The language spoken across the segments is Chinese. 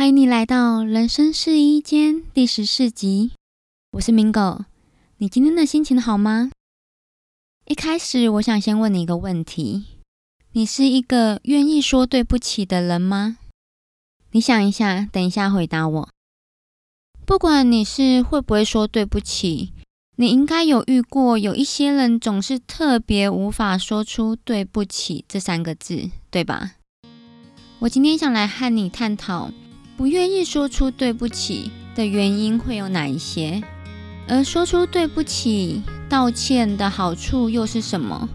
欢迎你来到人生试衣间第十四集，我是明狗。你今天的心情好吗？一开始，我想先问你一个问题：你是一个愿意说对不起的人吗？你想一下，等一下回答我。不管你是会不会说对不起，你应该有遇过有一些人总是特别无法说出对不起这三个字，对吧？我今天想来和你探讨。不愿意说出对不起的原因会有哪一些？而说出对不起、道歉的好处又是什么？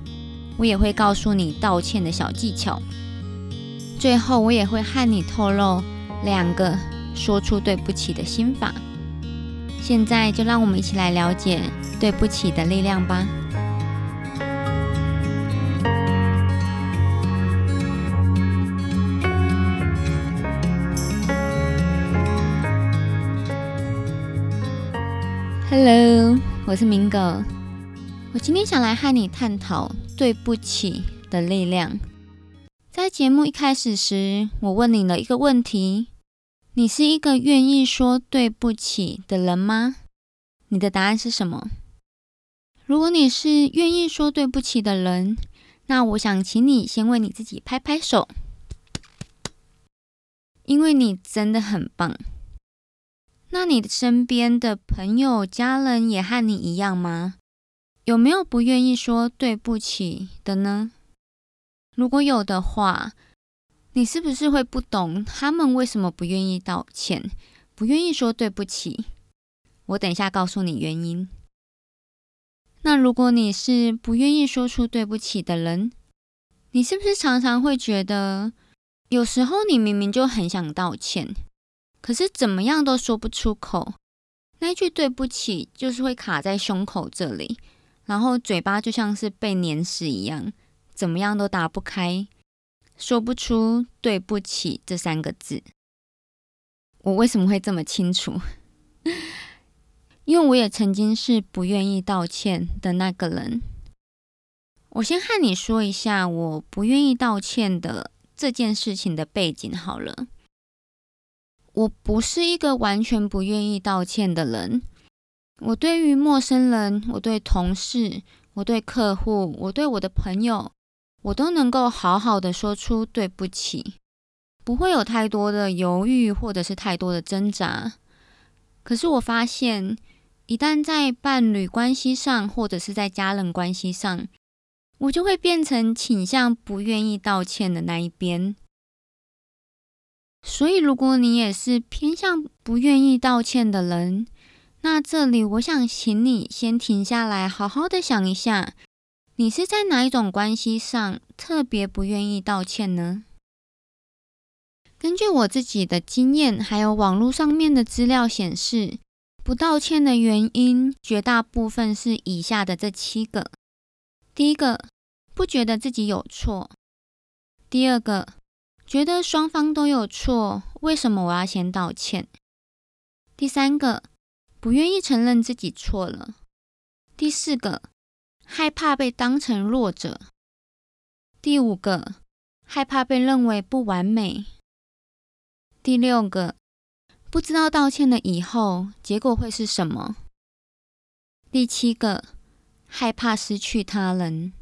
我也会告诉你道歉的小技巧。最后，我也会和你透露两个说出对不起的心法。现在就让我们一起来了解对不起的力量吧。Hello，我是明哥。我今天想来和你探讨对不起的力量。在节目一开始时，我问你了一个问题：你是一个愿意说对不起的人吗？你的答案是什么？如果你是愿意说对不起的人，那我想请你先为你自己拍拍手，因为你真的很棒。那你身边的朋友、家人也和你一样吗？有没有不愿意说对不起的呢？如果有的话，你是不是会不懂他们为什么不愿意道歉、不愿意说对不起？我等一下告诉你原因。那如果你是不愿意说出对不起的人，你是不是常常会觉得，有时候你明明就很想道歉？可是怎么样都说不出口，那句对不起就是会卡在胸口这里，然后嘴巴就像是被碾死一样，怎么样都打不开，说不出对不起这三个字。我为什么会这么清楚？因为我也曾经是不愿意道歉的那个人。我先和你说一下我不愿意道歉的这件事情的背景好了。我不是一个完全不愿意道歉的人。我对于陌生人，我对同事，我对客户，我对我的朋友，我都能够好好的说出对不起，不会有太多的犹豫或者是太多的挣扎。可是我发现，一旦在伴侣关系上，或者是在家人关系上，我就会变成倾向不愿意道歉的那一边。所以，如果你也是偏向不愿意道歉的人，那这里我想请你先停下来，好好的想一下，你是在哪一种关系上特别不愿意道歉呢？根据我自己的经验，还有网络上面的资料显示，不道歉的原因绝大部分是以下的这七个：第一个，不觉得自己有错；第二个。觉得双方都有错，为什么我要先道歉？第三个，不愿意承认自己错了。第四个，害怕被当成弱者。第五个，害怕被认为不完美。第六个，不知道道歉了以后结果会是什么。第七个，害怕失去他人。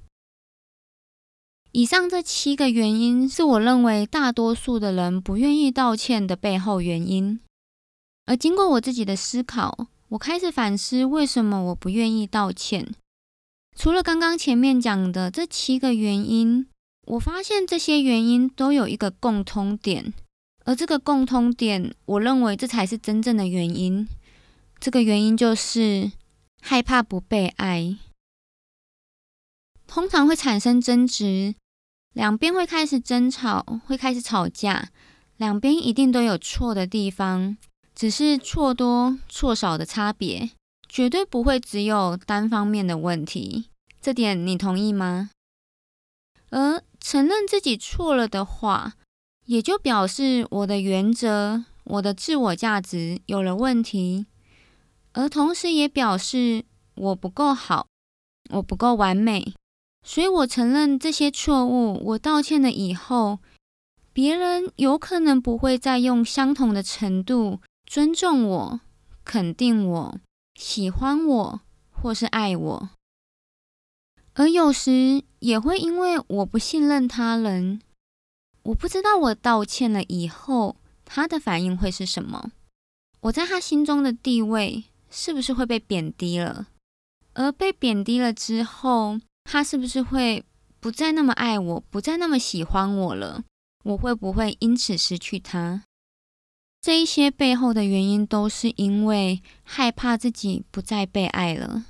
以上这七个原因是我认为大多数的人不愿意道歉的背后原因。而经过我自己的思考，我开始反思为什么我不愿意道歉。除了刚刚前面讲的这七个原因，我发现这些原因都有一个共通点，而这个共通点，我认为这才是真正的原因。这个原因就是害怕不被爱，通常会产生争执。两边会开始争吵，会开始吵架，两边一定都有错的地方，只是错多错少的差别，绝对不会只有单方面的问题。这点你同意吗？而承认自己错了的话，也就表示我的原则、我的自我价值有了问题，而同时也表示我不够好，我不够完美。所以，我承认这些错误，我道歉了以后，别人有可能不会再用相同的程度尊重我、肯定我、喜欢我或是爱我，而有时也会因为我不信任他人，我不知道我道歉了以后他的反应会是什么，我在他心中的地位是不是会被贬低了？而被贬低了之后，他是不是会不再那么爱我，不再那么喜欢我了？我会不会因此失去他？这一些背后的原因都是因为害怕自己不再被爱了。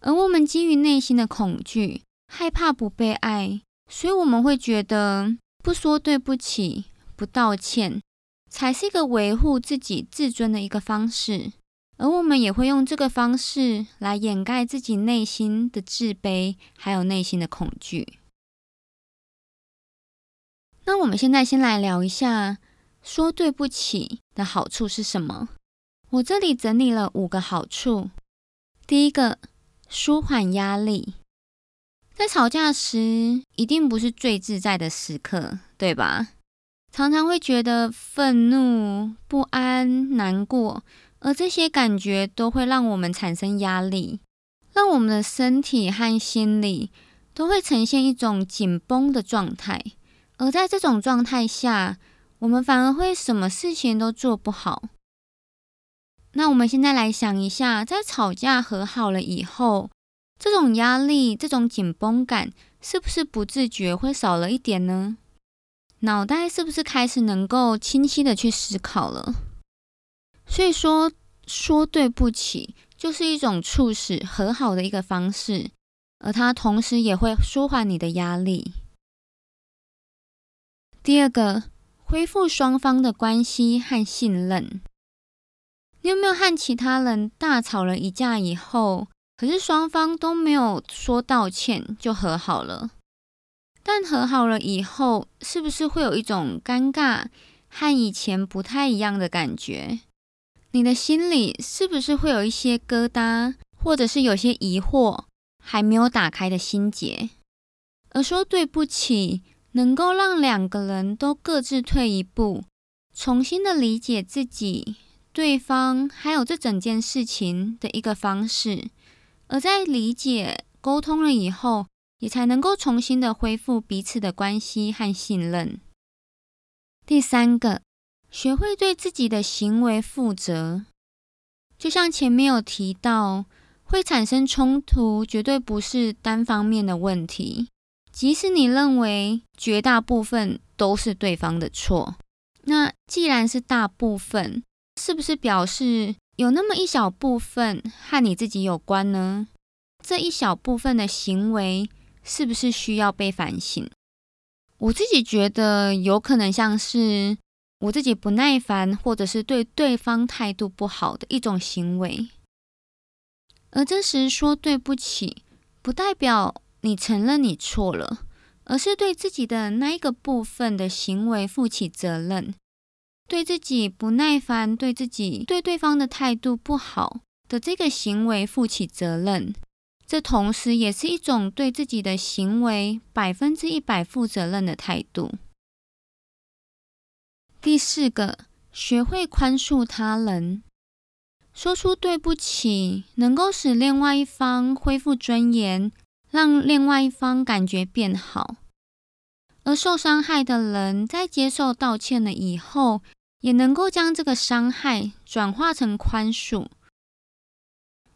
而我们基于内心的恐惧，害怕不被爱，所以我们会觉得不说对不起、不道歉，才是一个维护自己自尊的一个方式。而我们也会用这个方式来掩盖自己内心的自卑，还有内心的恐惧。那我们现在先来聊一下，说对不起的好处是什么？我这里整理了五个好处。第一个，舒缓压力。在吵架时，一定不是最自在的时刻，对吧？常常会觉得愤怒、不安、难过。而这些感觉都会让我们产生压力，让我们的身体和心理都会呈现一种紧绷的状态。而在这种状态下，我们反而会什么事情都做不好。那我们现在来想一下，在吵架和好了以后，这种压力、这种紧绷感，是不是不自觉会少了一点呢？脑袋是不是开始能够清晰的去思考了？所以说，说对不起就是一种促使和好的一个方式，而它同时也会舒缓你的压力。第二个，恢复双方的关系和信任。你有没有和其他人大吵了一架以后，可是双方都没有说道歉就和好了？但和好了以后，是不是会有一种尴尬和以前不太一样的感觉？你的心里是不是会有一些疙瘩，或者是有些疑惑还没有打开的心结？而说对不起，能够让两个人都各自退一步，重新的理解自己、对方，还有这整件事情的一个方式。而在理解、沟通了以后，也才能够重新的恢复彼此的关系和信任。第三个。学会对自己的行为负责，就像前面有提到，会产生冲突，绝对不是单方面的问题。即使你认为绝大部分都是对方的错，那既然是大部分，是不是表示有那么一小部分和你自己有关呢？这一小部分的行为，是不是需要被反省？我自己觉得有可能像是。我自己不耐烦，或者是对对方态度不好的一种行为，而这时说对不起，不代表你承认你错了，而是对自己的那一个部分的行为负起责任，对自己不耐烦，对自己对对方的态度不好的这个行为负起责任，这同时也是一种对自己的行为百分之一百负责任的态度。第四个，学会宽恕他人，说出对不起，能够使另外一方恢复尊严，让另外一方感觉变好。而受伤害的人在接受道歉了以后，也能够将这个伤害转化成宽恕。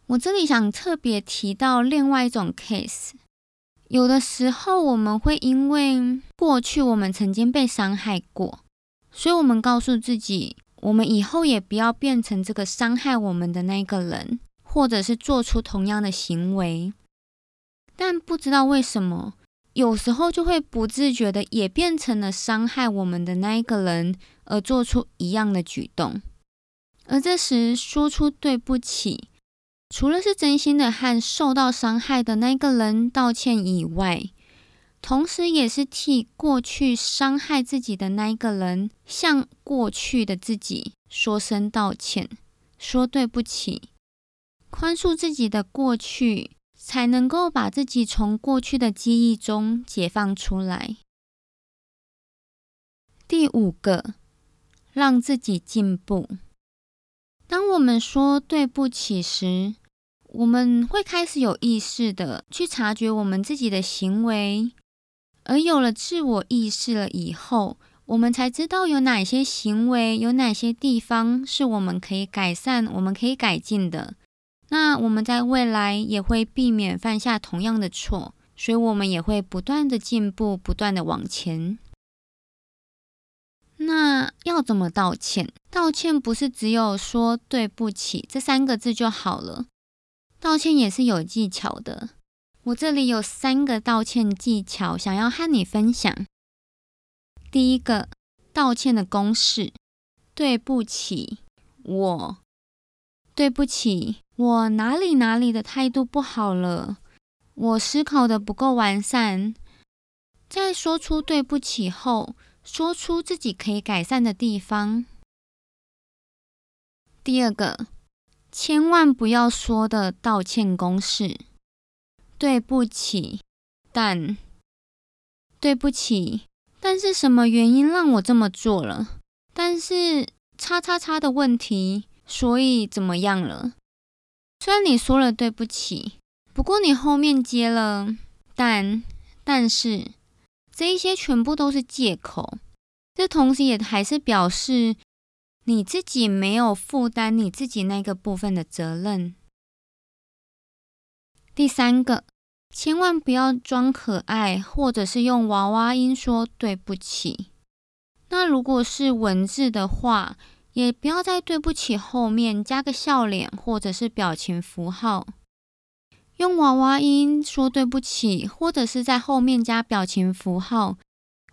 我这里想特别提到另外一种 case，有的时候我们会因为过去我们曾经被伤害过。所以，我们告诉自己，我们以后也不要变成这个伤害我们的那个人，或者是做出同样的行为。但不知道为什么，有时候就会不自觉的也变成了伤害我们的那一个人，而做出一样的举动。而这时说出对不起，除了是真心的和受到伤害的那个人道歉以外，同时，也是替过去伤害自己的那一个人，向过去的自己说声道歉，说对不起，宽恕自己的过去，才能够把自己从过去的记忆中解放出来。第五个，让自己进步。当我们说对不起时，我们会开始有意识的去察觉我们自己的行为，而有了自我意识了以后，我们才知道有哪些行为，有哪些地方是我们可以改善、我们可以改进的。那我们在未来也会避免犯下同样的错，所以我们也会不断的进步，不断的往前。那要怎么道歉？道歉不是只有说对不起这三个字就好了。道歉也是有技巧的，我这里有三个道歉技巧，想要和你分享。第一个，道歉的公式：对不起，我对不起，我哪里哪里的态度不好了，我思考的不够完善。在说出对不起后，说出自己可以改善的地方。第二个。千万不要说的道歉公式：对不起，但对不起，但是什么原因让我这么做了？但是叉叉叉的问题，所以怎么样了？虽然你说了对不起，不过你后面接了但，但是这一些全部都是借口。这同时也还是表示。你自己没有负担你自己那个部分的责任。第三个，千万不要装可爱，或者是用娃娃音说对不起。那如果是文字的话，也不要在对不起后面加个笑脸或者是表情符号。用娃娃音说对不起，或者是在后面加表情符号，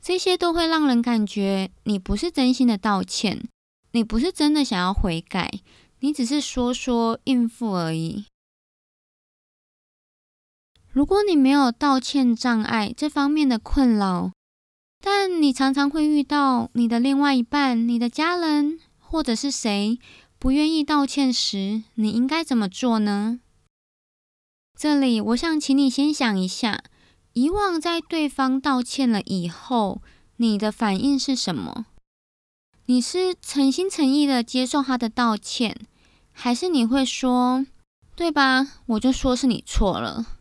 这些都会让人感觉你不是真心的道歉。你不是真的想要悔改，你只是说说应付而已。如果你没有道歉障碍这方面的困扰，但你常常会遇到你的另外一半、你的家人或者是谁不愿意道歉时，你应该怎么做呢？这里我想请你先想一下，以往在对方道歉了以后，你的反应是什么？你是诚心诚意的接受他的道歉，还是你会说，对吧？我就说是你错了。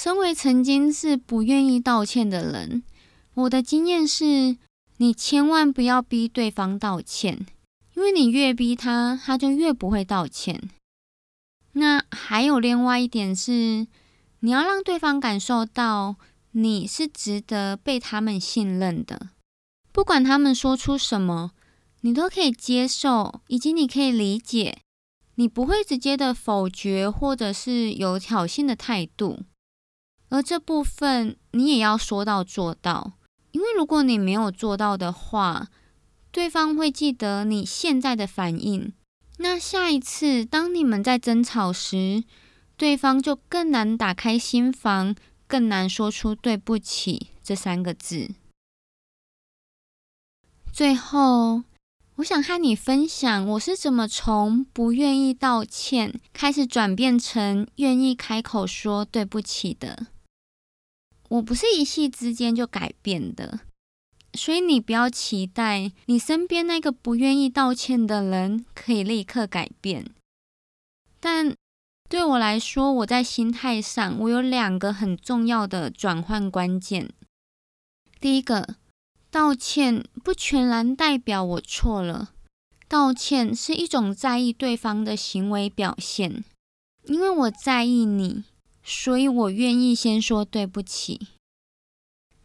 身为曾经是不愿意道歉的人，我的经验是，你千万不要逼对方道歉，因为你越逼他，他就越不会道歉。那还有另外一点是，你要让对方感受到你是值得被他们信任的。不管他们说出什么，你都可以接受，以及你可以理解，你不会直接的否决或者是有挑衅的态度。而这部分你也要说到做到，因为如果你没有做到的话，对方会记得你现在的反应，那下一次当你们在争吵时，对方就更难打开心房，更难说出对不起这三个字。最后，我想和你分享，我是怎么从不愿意道歉开始转变成愿意开口说对不起的。我不是一夕之间就改变的，所以你不要期待你身边那个不愿意道歉的人可以立刻改变。但对我来说，我在心态上，我有两个很重要的转换关键。第一个。道歉不全然代表我错了，道歉是一种在意对方的行为表现。因为我在意你，所以我愿意先说对不起。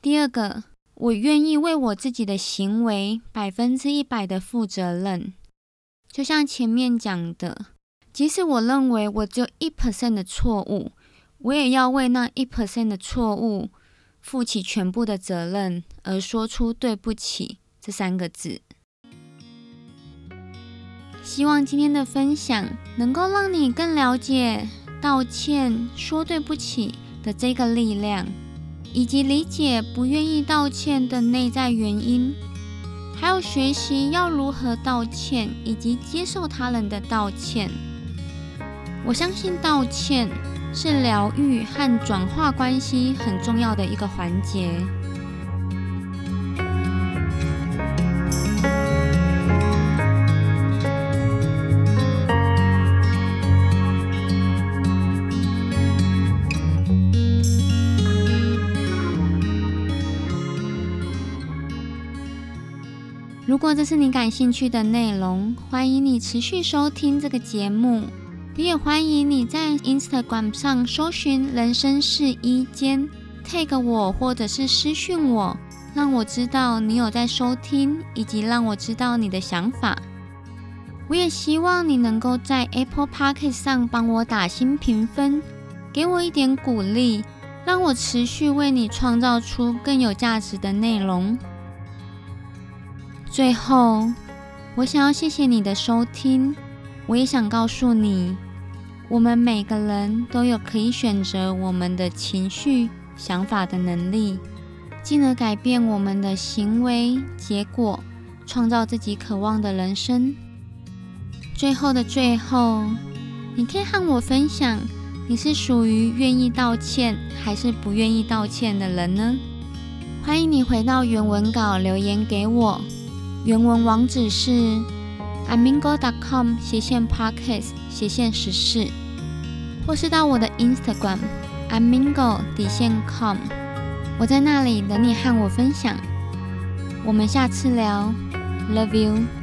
第二个，我愿意为我自己的行为百分之一百的负责任。就像前面讲的，即使我认为我只有一 percent 的错误，我也要为那一 percent 的错误。负起全部的责任，而说出对不起这三个字。希望今天的分享能够让你更了解道歉、说对不起的这个力量，以及理解不愿意道歉的内在原因，还有学习要如何道歉，以及接受他人的道歉。我相信道歉。是疗愈和转化关系很重要的一个环节。如果这是你感兴趣的内容，欢迎你持续收听这个节目。我也欢迎你在 Instagram 上搜寻“人生是一间 ”，tag 我或者是私讯我，让我知道你有在收听，以及让我知道你的想法。我也希望你能够在 Apple Podcast 上帮我打新评分，给我一点鼓励，让我持续为你创造出更有价值的内容。最后，我想要谢谢你的收听。我也想告诉你，我们每个人都有可以选择我们的情绪、想法的能力，进而改变我们的行为结果，创造自己渴望的人生。最后的最后，你可以和我分享，你是属于愿意道歉还是不愿意道歉的人呢？欢迎你回到原文稿留言给我。原文网址是 amingo.com 斜线 podcast 斜线十四，或是到我的 Instagram amingo 底线 com，我在那里等你和我分享。我们下次聊，Love you。